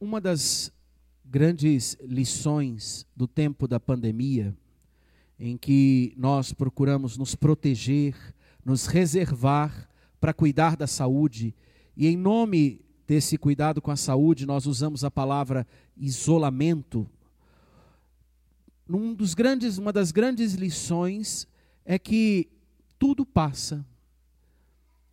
Uma das grandes lições do tempo da pandemia, em que nós procuramos nos proteger, nos reservar para cuidar da saúde, e em nome desse cuidado com a saúde, nós usamos a palavra isolamento. Um dos grandes, uma das grandes lições é que tudo passa.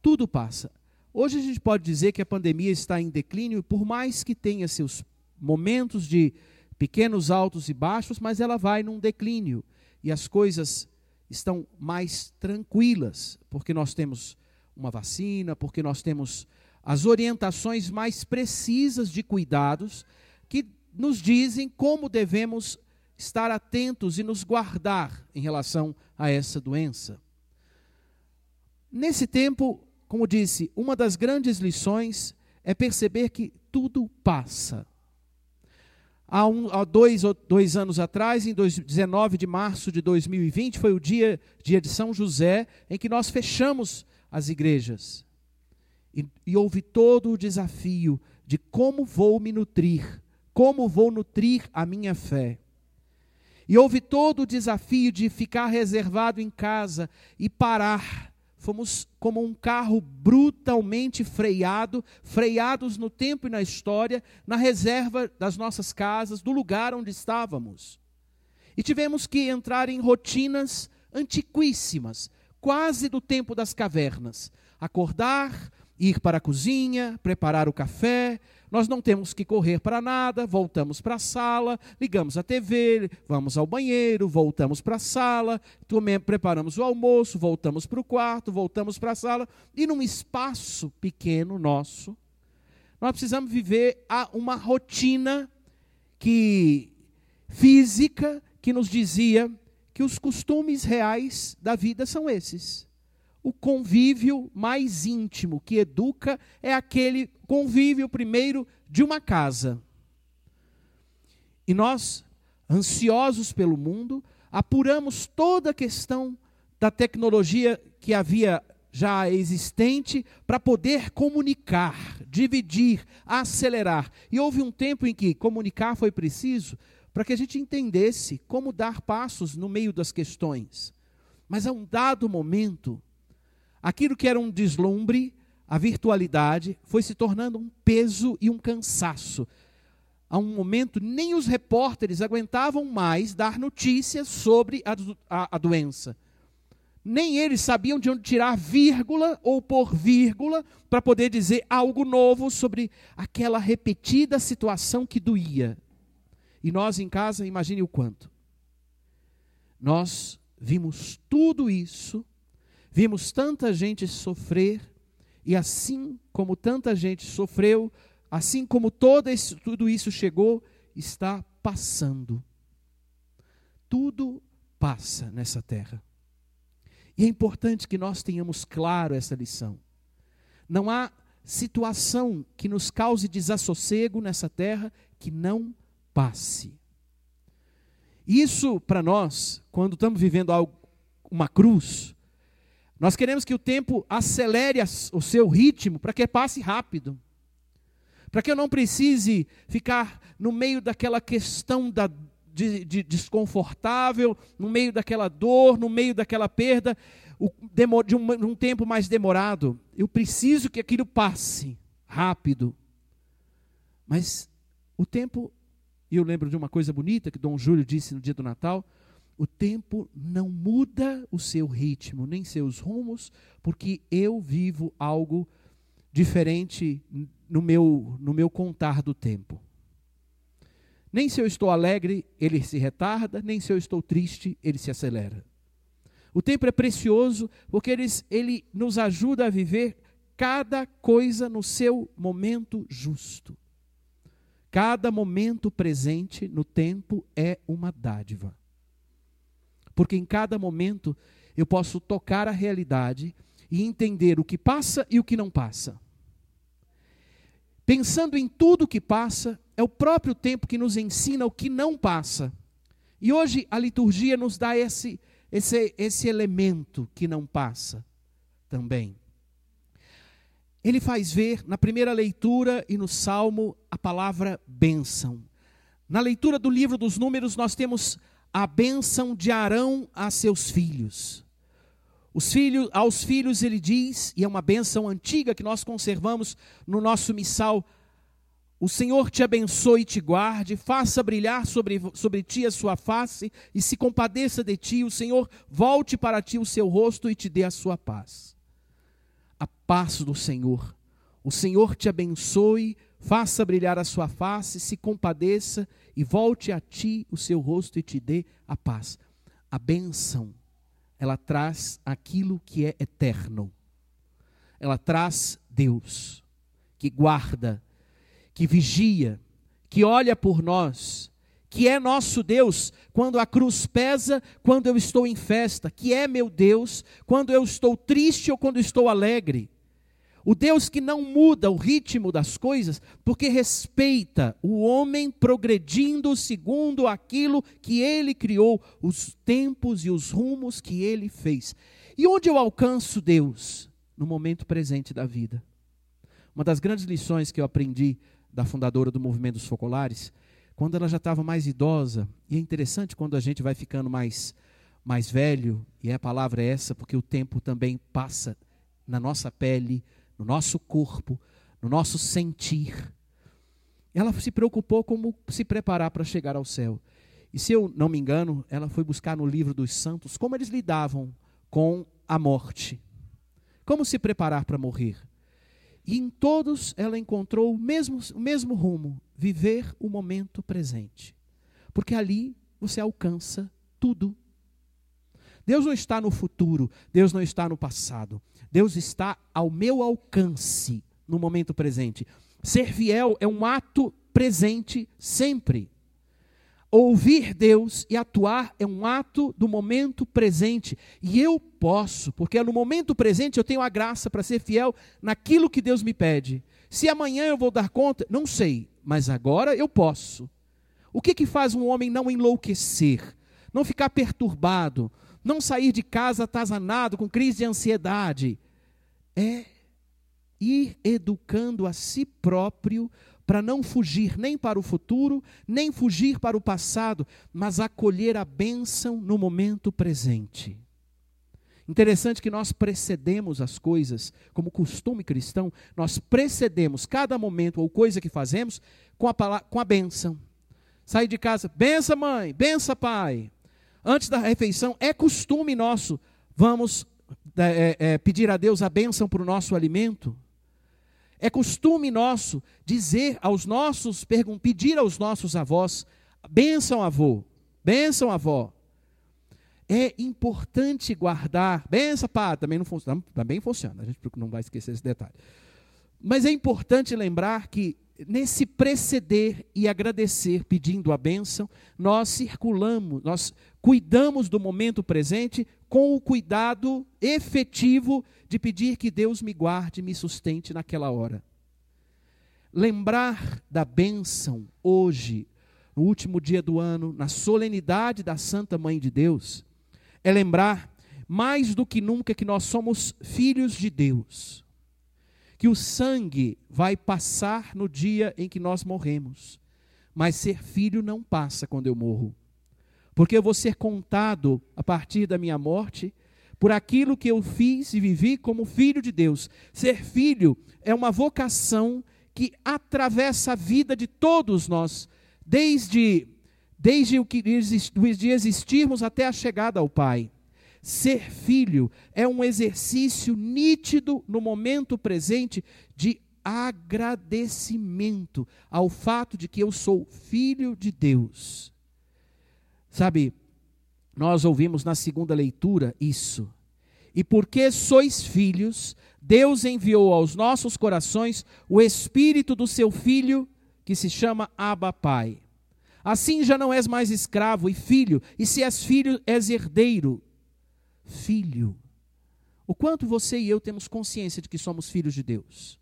Tudo passa. Hoje a gente pode dizer que a pandemia está em declínio, por mais que tenha seus momentos de pequenos altos e baixos, mas ela vai num declínio e as coisas estão mais tranquilas, porque nós temos uma vacina, porque nós temos as orientações mais precisas de cuidados que nos dizem como devemos estar atentos e nos guardar em relação a essa doença. Nesse tempo, como disse, uma das grandes lições é perceber que tudo passa. Há, um, há dois, dois anos atrás, em 19 de março de 2020, foi o dia, dia de São José, em que nós fechamos as igrejas. E, e houve todo o desafio de como vou me nutrir, como vou nutrir a minha fé. E houve todo o desafio de ficar reservado em casa e parar fomos como um carro brutalmente freado, freados no tempo e na história, na reserva das nossas casas, do lugar onde estávamos. E tivemos que entrar em rotinas antiquíssimas, quase do tempo das cavernas. Acordar, ir para a cozinha, preparar o café, nós não temos que correr para nada, voltamos para a sala, ligamos a TV, vamos ao banheiro, voltamos para a sala, preparamos o almoço, voltamos para o quarto, voltamos para a sala, e num espaço pequeno nosso, nós precisamos viver uma rotina que física que nos dizia que os costumes reais da vida são esses. O convívio mais íntimo que educa é aquele convívio primeiro de uma casa. E nós, ansiosos pelo mundo, apuramos toda a questão da tecnologia que havia já existente para poder comunicar, dividir, acelerar. E houve um tempo em que comunicar foi preciso para que a gente entendesse como dar passos no meio das questões. Mas a um dado momento, Aquilo que era um deslumbre, a virtualidade, foi se tornando um peso e um cansaço. A um momento, nem os repórteres aguentavam mais dar notícias sobre a, a, a doença. Nem eles sabiam de onde tirar vírgula ou por vírgula para poder dizer algo novo sobre aquela repetida situação que doía. E nós em casa, imagine o quanto. Nós vimos tudo isso Vimos tanta gente sofrer, e assim como tanta gente sofreu, assim como todo esse, tudo isso chegou, está passando. Tudo passa nessa terra. E é importante que nós tenhamos claro essa lição. Não há situação que nos cause desassossego nessa terra que não passe. Isso, para nós, quando estamos vivendo algo, uma cruz, nós queremos que o tempo acelere o seu ritmo para que passe rápido. Para que eu não precise ficar no meio daquela questão da, de, de desconfortável, no meio daquela dor, no meio daquela perda, o, de um, um tempo mais demorado. Eu preciso que aquilo passe rápido. Mas o tempo, e eu lembro de uma coisa bonita que Dom Júlio disse no dia do Natal: o tempo não muda o seu ritmo, nem seus rumos, porque eu vivo algo diferente no meu, no meu contar do tempo. Nem se eu estou alegre, ele se retarda, nem se eu estou triste, ele se acelera. O tempo é precioso porque ele, ele nos ajuda a viver cada coisa no seu momento justo. Cada momento presente no tempo é uma dádiva. Porque em cada momento eu posso tocar a realidade e entender o que passa e o que não passa. Pensando em tudo que passa, é o próprio tempo que nos ensina o que não passa. E hoje a liturgia nos dá esse, esse, esse elemento que não passa também. ele faz ver na primeira leitura e no salmo a palavra bênção. Na leitura do livro dos Números, nós temos a bênção de Arão a seus filhos. Os filhos, aos filhos ele diz, e é uma bênção antiga que nós conservamos no nosso missal: O Senhor te abençoe e te guarde, faça brilhar sobre, sobre ti a sua face e se compadeça de ti. O Senhor volte para ti o seu rosto e te dê a sua paz a paz do Senhor. O Senhor te abençoe, faça brilhar a sua face, se compadeça e volte a ti o seu rosto e te dê a paz. A bênção, ela traz aquilo que é eterno. Ela traz Deus, que guarda, que vigia, que olha por nós, que é nosso Deus quando a cruz pesa, quando eu estou em festa, que é meu Deus quando eu estou triste ou quando estou alegre. O Deus que não muda o ritmo das coisas, porque respeita o homem progredindo segundo aquilo que ele criou, os tempos e os rumos que ele fez. E onde eu alcanço Deus? No momento presente da vida. Uma das grandes lições que eu aprendi da fundadora do movimento dos focolares quando ela já estava mais idosa, e é interessante quando a gente vai ficando mais, mais velho, e a palavra é essa, porque o tempo também passa na nossa pele, no nosso corpo, no nosso sentir. Ela se preocupou como se preparar para chegar ao céu. E se eu não me engano, ela foi buscar no livro dos santos como eles lidavam com a morte. Como se preparar para morrer. E em todos ela encontrou o mesmo, o mesmo rumo: viver o momento presente. Porque ali você alcança tudo. Deus não está no futuro, Deus não está no passado. Deus está ao meu alcance no momento presente. Ser fiel é um ato presente sempre. Ouvir Deus e atuar é um ato do momento presente. E eu posso, porque no momento presente eu tenho a graça para ser fiel naquilo que Deus me pede. Se amanhã eu vou dar conta, não sei, mas agora eu posso. O que, que faz um homem não enlouquecer, não ficar perturbado, não sair de casa atazanado com crise de ansiedade? É ir educando a si próprio para não fugir nem para o futuro, nem fugir para o passado, mas acolher a bênção no momento presente. Interessante que nós precedemos as coisas, como costume cristão, nós precedemos cada momento ou coisa que fazemos com a, palavra, com a bênção. Sair de casa, bença mãe, bença pai. Antes da refeição, é costume nosso, vamos é, é, pedir a Deus a bênção para o nosso alimento. É costume nosso dizer aos nossos, pedir aos nossos avós, benção avô, benção avó. É importante guardar, benção pá, também não funciona, também funciona, a gente não vai esquecer esse detalhe. Mas é importante lembrar que nesse preceder e agradecer pedindo a bênção, nós circulamos, nós cuidamos do momento presente com o cuidado efetivo de pedir que Deus me guarde me sustente naquela hora. Lembrar da bênção hoje, no último dia do ano, na solenidade da Santa Mãe de Deus, é lembrar mais do que nunca que nós somos filhos de Deus. Que o sangue vai passar no dia em que nós morremos, mas ser filho não passa quando eu morro porque eu vou ser contado a partir da minha morte por aquilo que eu fiz e vivi como filho de Deus. Ser filho é uma vocação que atravessa a vida de todos nós, desde, desde o que de existirmos até a chegada ao Pai. Ser filho é um exercício nítido no momento presente de agradecimento ao fato de que eu sou filho de Deus. Sabe, nós ouvimos na segunda leitura isso. E porque sois filhos, Deus enviou aos nossos corações o espírito do seu filho, que se chama Abba Pai. Assim já não és mais escravo e filho, e se és filho, és herdeiro. Filho. O quanto você e eu temos consciência de que somos filhos de Deus?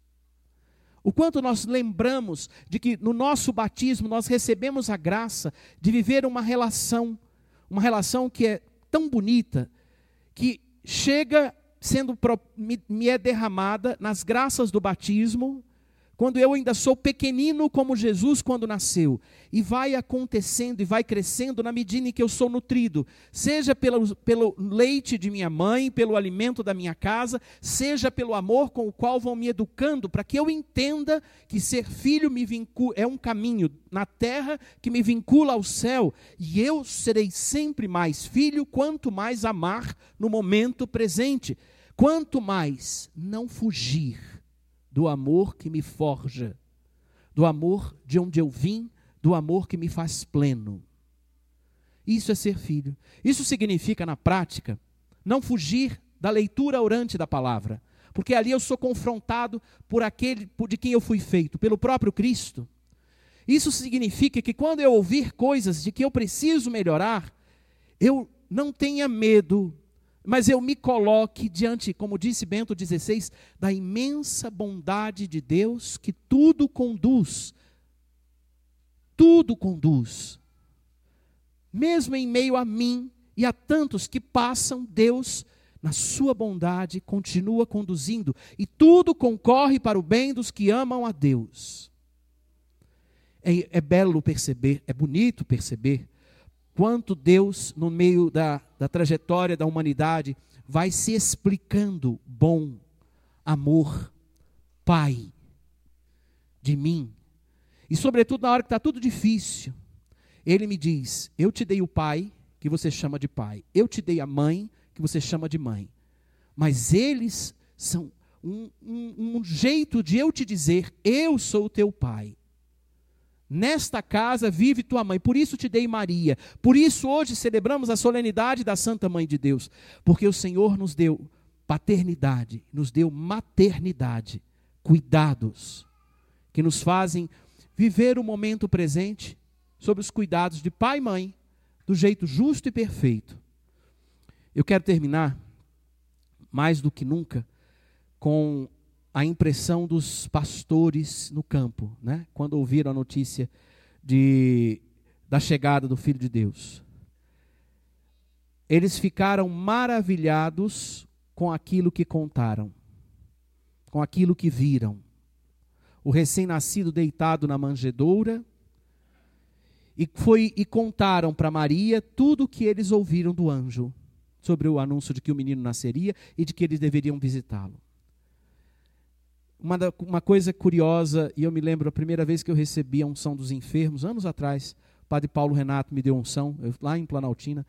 O quanto nós lembramos de que no nosso batismo nós recebemos a graça de viver uma relação, uma relação que é tão bonita, que chega sendo me, é derramada nas graças do batismo, quando eu ainda sou pequenino como Jesus quando nasceu, e vai acontecendo e vai crescendo na medida em que eu sou nutrido, seja pelo, pelo leite de minha mãe, pelo alimento da minha casa, seja pelo amor com o qual vão me educando, para que eu entenda que ser filho me vincula, é um caminho na terra que me vincula ao céu, e eu serei sempre mais filho quanto mais amar no momento presente, quanto mais não fugir do amor que me forja, do amor de onde eu vim, do amor que me faz pleno. Isso é ser filho. Isso significa, na prática, não fugir da leitura orante da palavra, porque ali eu sou confrontado por aquele de quem eu fui feito, pelo próprio Cristo. Isso significa que quando eu ouvir coisas de que eu preciso melhorar, eu não tenha medo mas eu me coloque diante, como disse Bento XVI, da imensa bondade de Deus que tudo conduz. Tudo conduz. Mesmo em meio a mim e a tantos que passam, Deus, na sua bondade, continua conduzindo e tudo concorre para o bem dos que amam a Deus. É, é belo perceber, é bonito perceber quanto Deus, no meio da, da trajetória da humanidade, vai se explicando bom, amor, Pai de mim. E, sobretudo, na hora que está tudo difícil, Ele me diz: Eu te dei o Pai, que você chama de Pai, eu te dei a mãe, que você chama de mãe. Mas eles são um, um, um jeito de eu te dizer: Eu sou o teu Pai. Nesta casa vive tua mãe, por isso te dei Maria. Por isso hoje celebramos a solenidade da Santa Mãe de Deus, porque o Senhor nos deu paternidade, nos deu maternidade, cuidados que nos fazem viver o momento presente sob os cuidados de pai e mãe, do jeito justo e perfeito. Eu quero terminar mais do que nunca com a impressão dos pastores no campo, né? quando ouviram a notícia de, da chegada do Filho de Deus. Eles ficaram maravilhados com aquilo que contaram, com aquilo que viram. O recém-nascido deitado na manjedoura, e, foi, e contaram para Maria tudo o que eles ouviram do anjo sobre o anúncio de que o menino nasceria e de que eles deveriam visitá-lo. Uma, da, uma coisa curiosa, e eu me lembro a primeira vez que eu recebi a unção dos enfermos, anos atrás, o padre Paulo Renato me deu unção, eu, lá em Planaltina,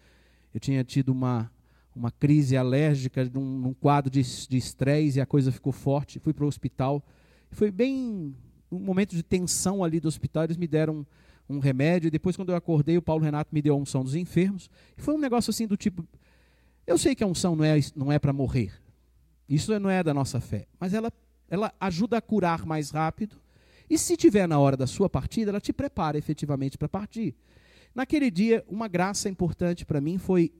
eu tinha tido uma, uma crise alérgica, num, num quadro de estresse, e a coisa ficou forte, fui para o hospital, foi bem um momento de tensão ali do hospital, eles me deram um, um remédio, e depois quando eu acordei, o Paulo Renato me deu a unção dos enfermos, e foi um negócio assim do tipo, eu sei que a unção não é, não é para morrer, isso não é da nossa fé, mas ela ela ajuda a curar mais rápido. E se tiver na hora da sua partida, ela te prepara efetivamente para partir. Naquele dia, uma graça importante para mim foi,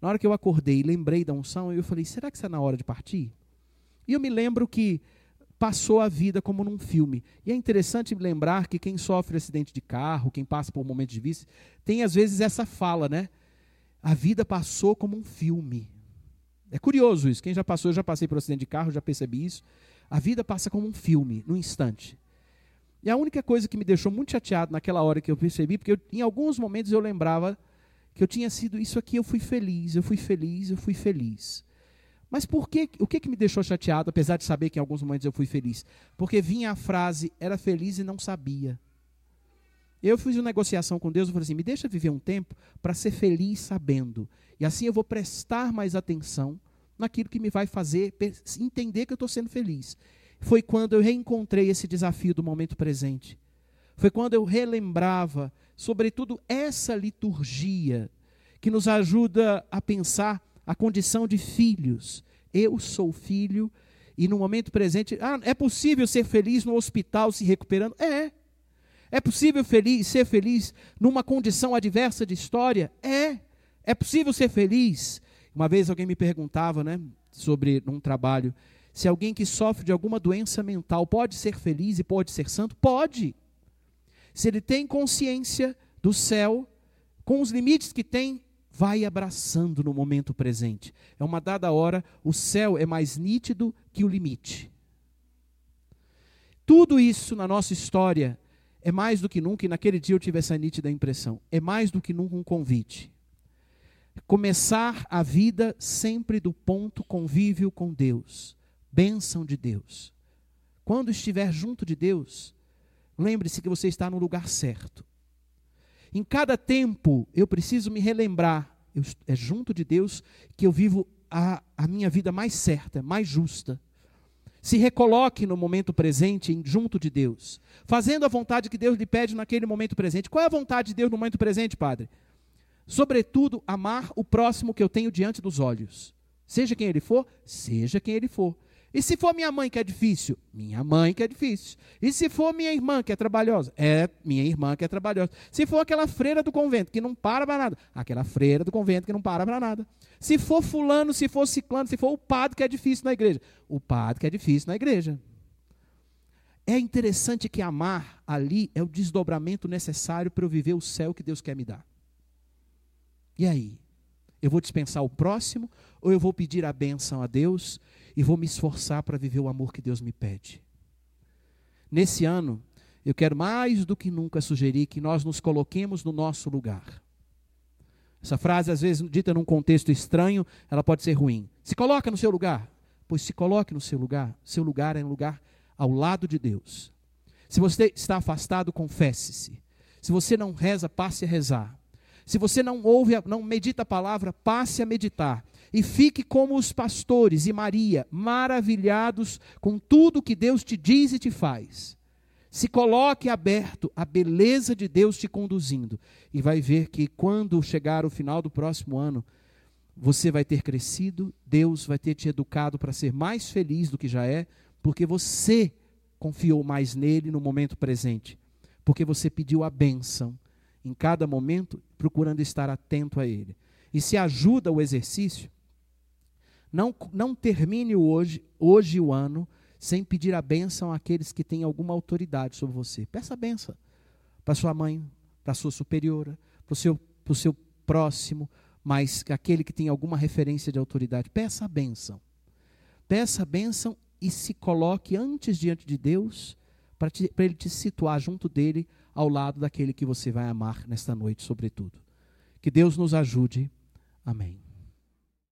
na hora que eu acordei e lembrei da unção, eu falei: será que está na hora de partir? E eu me lembro que passou a vida como num filme. E é interessante lembrar que quem sofre acidente de carro, quem passa por momentos de vício, tem às vezes essa fala, né? A vida passou como um filme. É curioso isso. Quem já passou, eu já passei por acidente de carro, já percebi isso. A vida passa como um filme, num instante. E a única coisa que me deixou muito chateado naquela hora que eu percebi, porque eu, em alguns momentos eu lembrava que eu tinha sido isso aqui, eu fui feliz, eu fui feliz, eu fui feliz. Mas por que, o que, que me deixou chateado, apesar de saber que em alguns momentos eu fui feliz? Porque vinha a frase, era feliz e não sabia. Eu fiz uma negociação com Deus, eu falei assim, me deixa viver um tempo para ser feliz sabendo. E assim eu vou prestar mais atenção naquilo que me vai fazer entender que eu estou sendo feliz. Foi quando eu reencontrei esse desafio do momento presente. Foi quando eu relembrava, sobretudo, essa liturgia que nos ajuda a pensar a condição de filhos. Eu sou filho e no momento presente, ah, é possível ser feliz no hospital se recuperando? É. É possível feliz, ser feliz numa condição adversa de história? É. É possível ser feliz uma vez alguém me perguntava, né, sobre um trabalho, se alguém que sofre de alguma doença mental pode ser feliz e pode ser santo? Pode. Se ele tem consciência do céu, com os limites que tem, Vai abraçando no momento presente. É uma dada hora, o céu é mais nítido que o limite. Tudo isso na nossa história é mais do que nunca, e naquele dia eu tive essa nítida impressão, é mais do que nunca um convite. Começar a vida sempre do ponto convívio com Deus, bênção de Deus. Quando estiver junto de Deus, lembre-se que você está no lugar certo. Em cada tempo, eu preciso me relembrar, eu, é junto de Deus que eu vivo a, a minha vida mais certa, mais justa. Se recoloque no momento presente, junto de Deus, fazendo a vontade que Deus lhe pede naquele momento presente. Qual é a vontade de Deus no momento presente, Padre? Sobretudo, amar o próximo que eu tenho diante dos olhos. Seja quem ele for, seja quem ele for. E se for minha mãe que é difícil? Minha mãe que é difícil. E se for minha irmã que é trabalhosa? É minha irmã que é trabalhosa. Se for aquela freira do convento que não para para nada? Aquela freira do convento que não para para nada. Se for fulano, se for ciclano, se for o padre que é difícil na igreja? O padre que é difícil na igreja. É interessante que amar ali é o desdobramento necessário para eu viver o céu que Deus quer me dar. E aí? Eu vou dispensar o próximo ou eu vou pedir a bênção a Deus e vou me esforçar para viver o amor que Deus me pede. Nesse ano, eu quero mais do que nunca sugerir que nós nos coloquemos no nosso lugar. Essa frase, às vezes, dita num contexto estranho, ela pode ser ruim. Se coloca no seu lugar. Pois se coloque no seu lugar. Seu lugar é um lugar ao lado de Deus. Se você está afastado, confesse-se. Se você não reza, passe a rezar. Se você não ouve, não medita a palavra, passe a meditar. E fique como os pastores e Maria, maravilhados com tudo que Deus te diz e te faz. Se coloque aberto à beleza de Deus te conduzindo. E vai ver que quando chegar o final do próximo ano, você vai ter crescido, Deus vai ter te educado para ser mais feliz do que já é, porque você confiou mais nele no momento presente, porque você pediu a bênção em cada momento, procurando estar atento a ele. E se ajuda o exercício, não, não termine hoje, hoje o ano sem pedir a bênção àqueles que têm alguma autoridade sobre você. Peça a bênção para sua mãe, para sua superiora, para o seu, seu próximo, mas aquele que tem alguma referência de autoridade. Peça a bênção. Peça a bênção e se coloque antes diante de Deus para ele te situar junto dele, ao lado daquele que você vai amar nesta noite, sobretudo. Que Deus nos ajude. Amém.